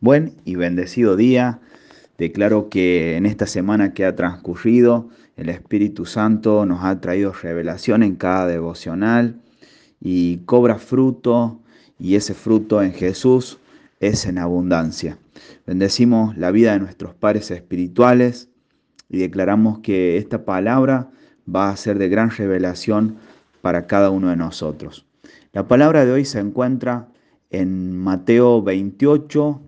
Buen y bendecido día. Declaro que en esta semana que ha transcurrido, el Espíritu Santo nos ha traído revelación en cada devocional y cobra fruto y ese fruto en Jesús es en abundancia. Bendecimos la vida de nuestros padres espirituales y declaramos que esta palabra va a ser de gran revelación para cada uno de nosotros. La palabra de hoy se encuentra en Mateo 28,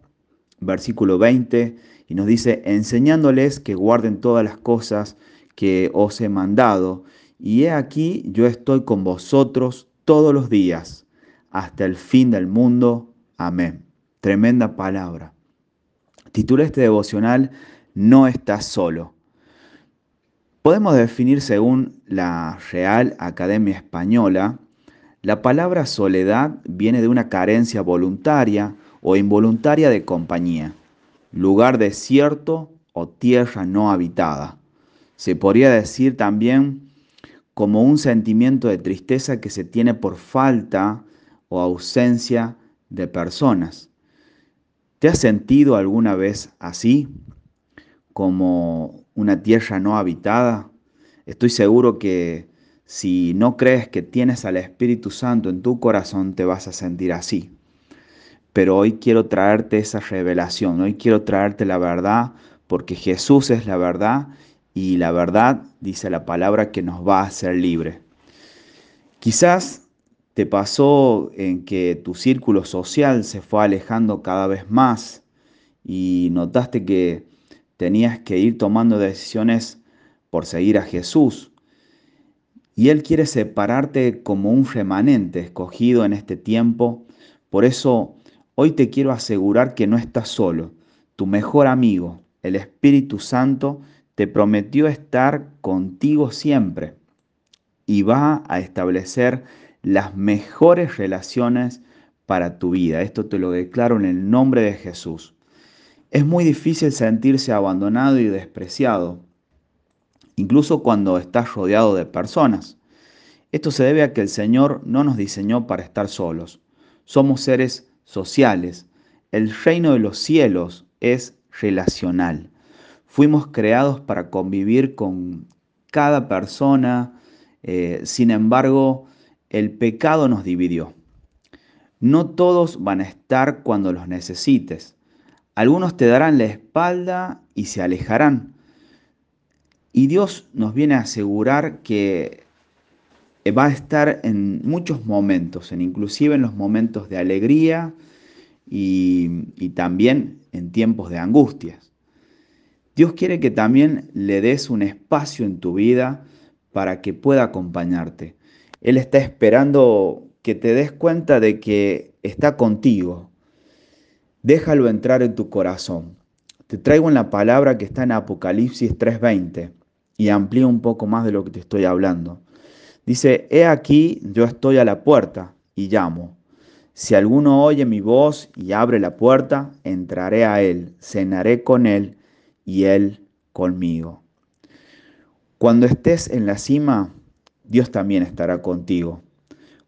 versículo 20, y nos dice, enseñándoles que guarden todas las cosas que os he mandado, y he aquí yo estoy con vosotros todos los días, hasta el fin del mundo. Amén. Tremenda palabra. Titula este devocional, No estás solo. Podemos definir según la Real Academia Española, la palabra soledad viene de una carencia voluntaria o involuntaria de compañía, lugar desierto o tierra no habitada. Se podría decir también como un sentimiento de tristeza que se tiene por falta o ausencia de personas. ¿Te has sentido alguna vez así? Como una tierra no habitada. Estoy seguro que si no crees que tienes al Espíritu Santo en tu corazón, te vas a sentir así pero hoy quiero traerte esa revelación, hoy quiero traerte la verdad, porque Jesús es la verdad y la verdad dice la palabra que nos va a hacer libre. Quizás te pasó en que tu círculo social se fue alejando cada vez más y notaste que tenías que ir tomando decisiones por seguir a Jesús. Y Él quiere separarte como un remanente escogido en este tiempo. Por eso Hoy te quiero asegurar que no estás solo. Tu mejor amigo, el Espíritu Santo, te prometió estar contigo siempre y va a establecer las mejores relaciones para tu vida. Esto te lo declaro en el nombre de Jesús. Es muy difícil sentirse abandonado y despreciado, incluso cuando estás rodeado de personas. Esto se debe a que el Señor no nos diseñó para estar solos. Somos seres sociales. El reino de los cielos es relacional. Fuimos creados para convivir con cada persona, eh, sin embargo, el pecado nos dividió. No todos van a estar cuando los necesites. Algunos te darán la espalda y se alejarán. Y Dios nos viene a asegurar que va a estar en muchos momentos, en inclusive en los momentos de alegría y, también en tiempos de angustias. Dios quiere que también le des un espacio en tu vida para que pueda acompañarte. Él está esperando que te des cuenta de que está contigo. Déjalo entrar en tu corazón. Te traigo en la palabra que está en Apocalipsis 3:20 y amplío un poco más de lo que te estoy hablando. Dice, he aquí, yo estoy a la puerta y llamo. Si alguno oye mi voz y abre la puerta, entraré a él, cenaré con él y él conmigo. Cuando estés en la cima, Dios también estará contigo.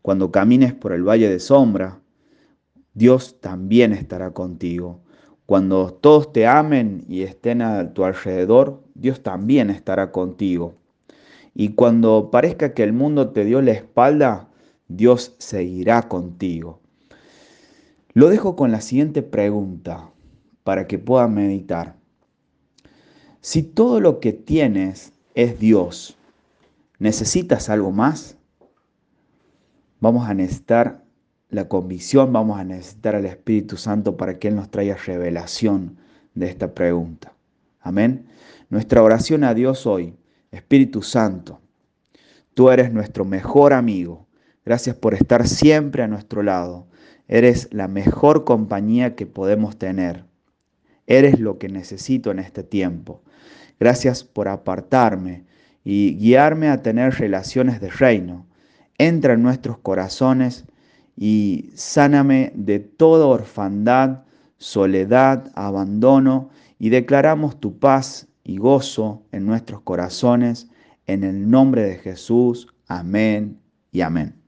Cuando camines por el valle de sombra, Dios también estará contigo. Cuando todos te amen y estén a tu alrededor, Dios también estará contigo. Y cuando parezca que el mundo te dio la espalda, Dios seguirá contigo. Lo dejo con la siguiente pregunta para que puedan meditar. Si todo lo que tienes es Dios, ¿necesitas algo más? Vamos a necesitar la convicción, vamos a necesitar al Espíritu Santo para que Él nos traiga revelación de esta pregunta. Amén. Nuestra oración a Dios hoy Espíritu Santo, tú eres nuestro mejor amigo. Gracias por estar siempre a nuestro lado. Eres la mejor compañía que podemos tener. Eres lo que necesito en este tiempo. Gracias por apartarme y guiarme a tener relaciones de reino. Entra en nuestros corazones y sáname de toda orfandad, soledad, abandono y declaramos tu paz y gozo en nuestros corazones. En el nombre de Jesús. Amén y amén.